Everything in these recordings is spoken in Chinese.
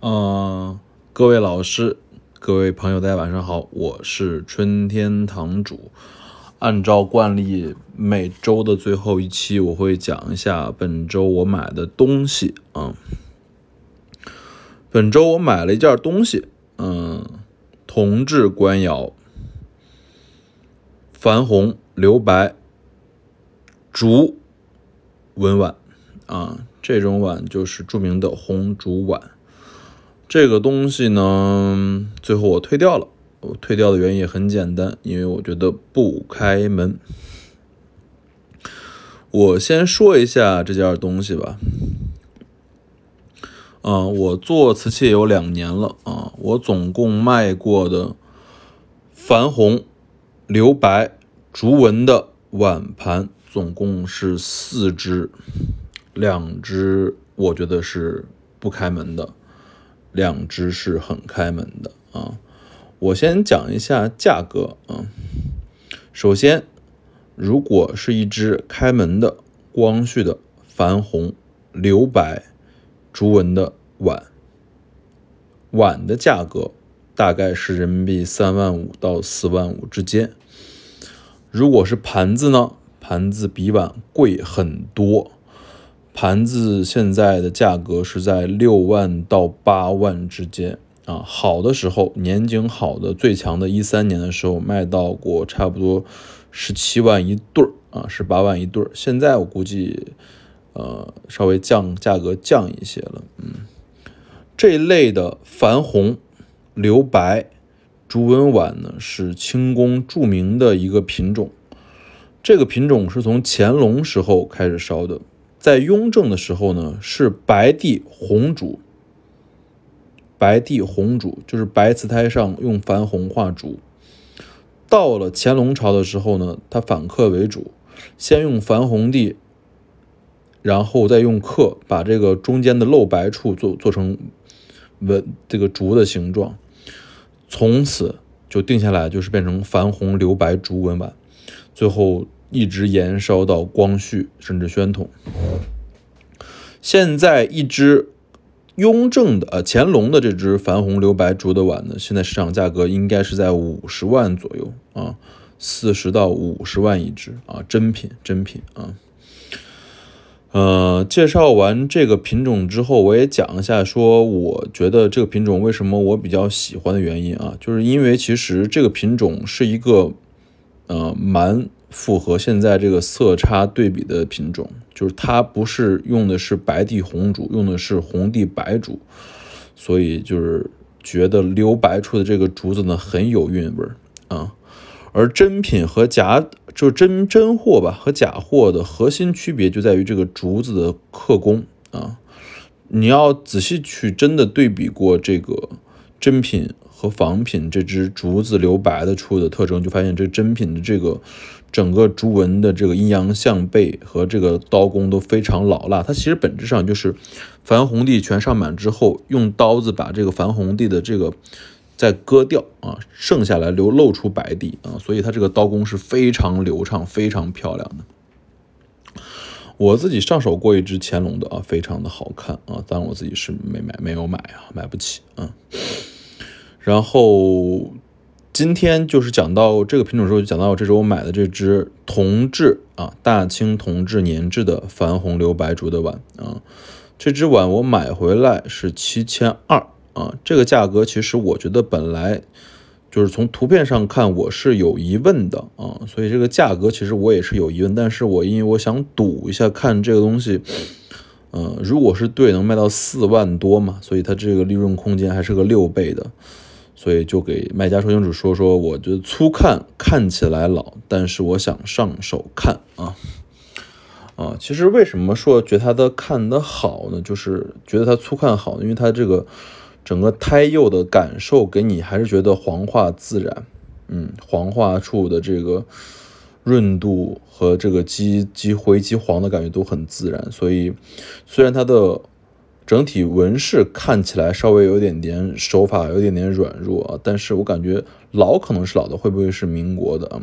嗯，各位老师，各位朋友，大家晚上好，我是春天堂主。按照惯例，每周的最后一期我会讲一下本周我买的东西啊。本周我买了一件东西，嗯，铜制官窑，矾红留白，竹纹碗啊，这种碗就是著名的红竹碗。这个东西呢，最后我退掉了。我退掉的原因也很简单，因为我觉得不开门。我先说一下这件东西吧。啊，我做瓷器有两年了啊，我总共卖过的矾红、留白、竹纹的碗盘总共是四只，两只我觉得是不开门的。两只是很开门的啊，我先讲一下价格啊。首先，如果是一只开门的光绪的矾红留白竹纹的碗，碗的价格大概是人民币三万五到四万五之间。如果是盘子呢，盘子比碗贵很多。盘子现在的价格是在六万到八万之间啊，好的时候，年景好的最强的一三年的时候卖到过差不多十七万一对儿啊，十八万一对儿。现在我估计，呃，稍微降价格降一些了。嗯，这类的矾红、留白、竹纹碗呢，是清宫著名的一个品种。这个品种是从乾隆时候开始烧的。在雍正的时候呢，是白地红竹，白地红竹就是白瓷胎上用矾红画竹。到了乾隆朝的时候呢，它反刻为主，先用矾红地，然后再用刻把这个中间的露白处做做成纹这个竹的形状，从此就定下来，就是变成矾红留白竹纹碗，最后。一直延烧到光绪，甚至宣统。现在一只雍正的呃乾隆的这只矾红留白竹的碗呢，现在市场价格应该是在五十万左右啊，四十到五十万一只啊，真品真品啊。呃，介绍完这个品种之后，我也讲一下，说我觉得这个品种为什么我比较喜欢的原因啊，就是因为其实这个品种是一个呃蛮。符合现在这个色差对比的品种，就是它不是用的是白地红竹，用的是红地白竹，所以就是觉得留白处的这个竹子呢很有韵味儿啊。而真品和假，就是真真货吧和假货的核心区别就在于这个竹子的刻工啊。你要仔细去真的对比过这个真品和仿品这只竹子留白的出的特征，就发现这真品的这个。整个竹纹的这个阴阳相背和这个刀工都非常老辣，它其实本质上就是矾红地全上满之后，用刀子把这个矾红地的这个再割掉啊，剩下来留露出白底啊，所以它这个刀工是非常流畅、非常漂亮的。我自己上手过一只乾隆的啊，非常的好看啊，当然我自己是没买，没有买啊，买不起啊，然后。今天就是讲到这个品种时候，就讲到这是我买的这只铜制啊，大清铜制年制的矾红留白竹的碗啊。这只碗我买回来是七千二啊，这个价格其实我觉得本来就是从图片上看我是有疑问的啊，所以这个价格其实我也是有疑问，但是我因为我想赌一下，看这个东西，嗯，如果是对，能卖到四万多嘛，所以它这个利润空间还是个六倍的。所以就给卖家说清楚，说说，我觉得粗看看起来老，但是我想上手看啊啊，其实为什么说觉得它的看的好呢？就是觉得它粗看好，因为它这个整个胎釉的感受给你还是觉得黄化自然，嗯，黄化处的这个润度和这个积积灰积黄的感觉都很自然，所以虽然它的。整体纹饰看起来稍微有点点手法有点点软弱啊，但是我感觉老可能是老的，会不会是民国的啊？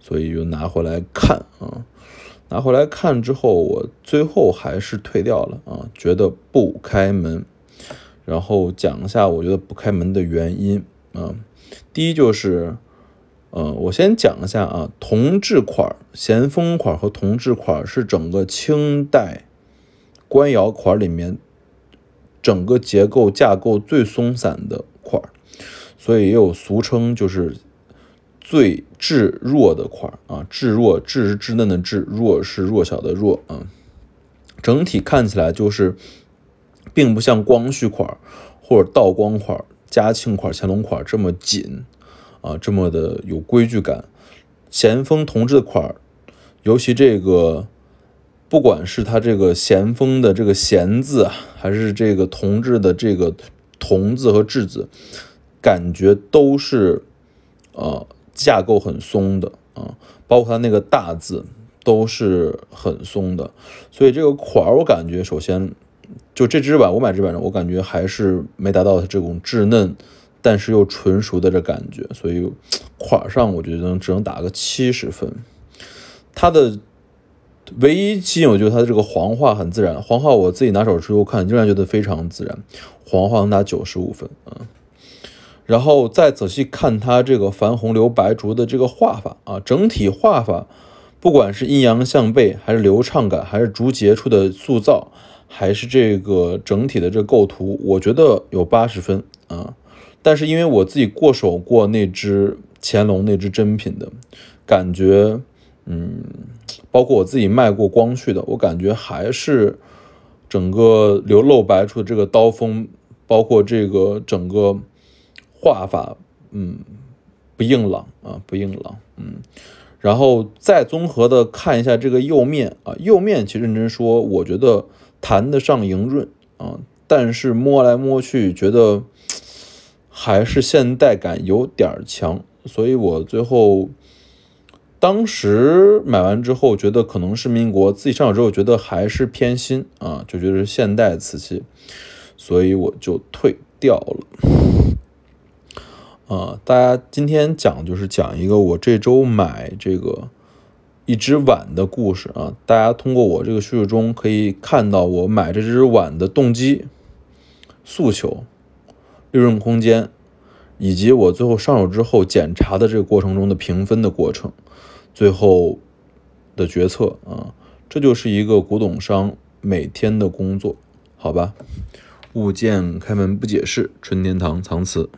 所以就拿回来看啊，拿回来看之后，我最后还是退掉了啊，觉得不开门。然后讲一下我觉得不开门的原因啊。第一就是，呃，我先讲一下啊，铜制款、咸丰款和铜制款是整个清代官窑款里面整个结构架构最松散的款，所以也有俗称，就是最质弱的款啊。质弱，质是稚嫩的质，弱是弱小的弱啊。整体看起来就是，并不像光绪款或者道光款。嘉庆款、乾隆款这么紧啊，这么的有规矩感。咸丰同治的款，尤其这个，不管是它这个咸丰的这个咸字啊，还是这个同治的这个同字和质字，感觉都是呃架构很松的啊，包括它那个大字都是很松的。所以这个款儿我感觉首先。就这只碗，我买这碗，我感觉还是没达到它这种稚嫩，但是又纯熟的这感觉，所以款上我觉得只能打个七十分。它的唯一吸引我就是它的这个黄画很自然，黄画我自己拿手之后看，仍然觉得非常自然，黄画能打九十五分啊。然后再仔细看它这个矾红留白竹的这个画法啊，整体画法，不管是阴阳相背，还是流畅感，还是竹节处的塑造。还是这个整体的这构图，我觉得有八十分啊。但是因为我自己过手过那只乾隆那只真品的，感觉，嗯，包括我自己卖过光绪的，我感觉还是整个留露白处的这个刀锋，包括这个整个画法，嗯，不硬朗啊，不硬朗，嗯。然后再综合的看一下这个釉面啊，釉面其实认真说，我觉得。谈得上莹润啊，但是摸来摸去觉得还是现代感有点强，所以我最后当时买完之后觉得可能是民国，自己上手之后觉得还是偏新啊，就觉得是现代瓷器，所以我就退掉了。啊，大家今天讲就是讲一个我这周买这个。一只碗的故事啊，大家通过我这个叙述中可以看到我买这只碗的动机、诉求、利润空间，以及我最后上手之后检查的这个过程中的评分的过程，最后的决策啊，这就是一个古董商每天的工作，好吧？物件开门不解释，纯天堂藏词。